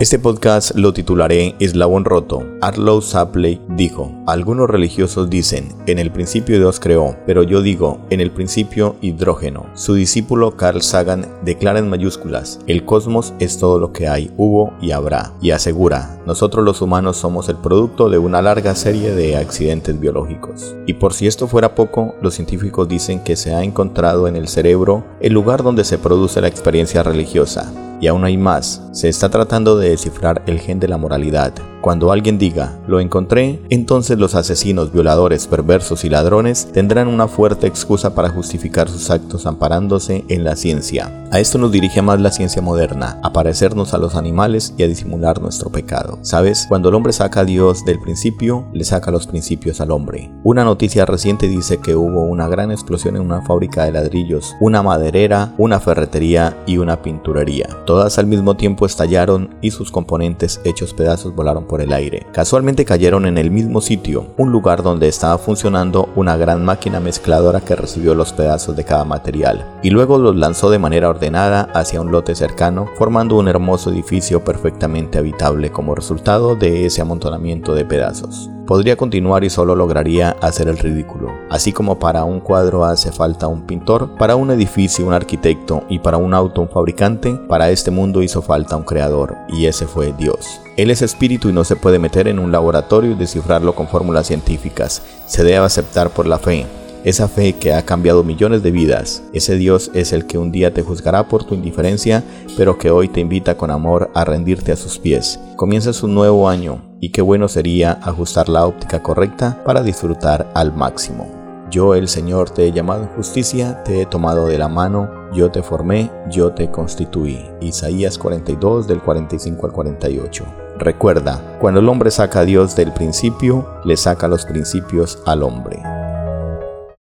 Este podcast lo titularé Eslabón Roto. Arlo Sapley dijo, algunos religiosos dicen, en el principio Dios creó, pero yo digo, en el principio hidrógeno. Su discípulo Carl Sagan declara en mayúsculas, el cosmos es todo lo que hay, hubo y habrá, y asegura, nosotros los humanos somos el producto de una larga serie de accidentes biológicos. Y por si esto fuera poco, los científicos dicen que se ha encontrado en el cerebro el lugar donde se produce la experiencia religiosa, y aún hay más, se está tratando de descifrar el gen de la moralidad. Cuando alguien diga, lo encontré, entonces los asesinos, violadores, perversos y ladrones tendrán una fuerte excusa para justificar sus actos amparándose en la ciencia. A esto nos dirige más la ciencia moderna, a parecernos a los animales y a disimular nuestro pecado. ¿Sabes? Cuando el hombre saca a Dios del principio, le saca los principios al hombre. Una noticia reciente dice que hubo una gran explosión en una fábrica de ladrillos, una maderera, una ferretería y una pinturería. Todas al mismo tiempo estallaron y sus componentes hechos pedazos volaron por el aire. Casualmente cayeron en el mismo sitio, un lugar donde estaba funcionando una gran máquina mezcladora que recibió los pedazos de cada material y luego los lanzó de manera ordenada hacia un lote cercano, formando un hermoso edificio perfectamente habitable como resultado de ese amontonamiento de pedazos. Podría continuar y solo lograría hacer el ridículo. Así como para un cuadro hace falta un pintor, para un edificio un arquitecto y para un auto un fabricante, para este mundo hizo falta un creador, y ese fue Dios. Él es espíritu y no se puede meter en un laboratorio y descifrarlo con fórmulas científicas. Se debe aceptar por la fe, esa fe que ha cambiado millones de vidas. Ese Dios es el que un día te juzgará por tu indiferencia, pero que hoy te invita con amor a rendirte a sus pies. Comienzas un nuevo año y qué bueno sería ajustar la óptica correcta para disfrutar al máximo. Yo el Señor te he llamado en justicia, te he tomado de la mano, yo te formé, yo te constituí. Isaías 42 del 45 al 48. Recuerda, cuando el hombre saca a Dios del principio, le saca los principios al hombre.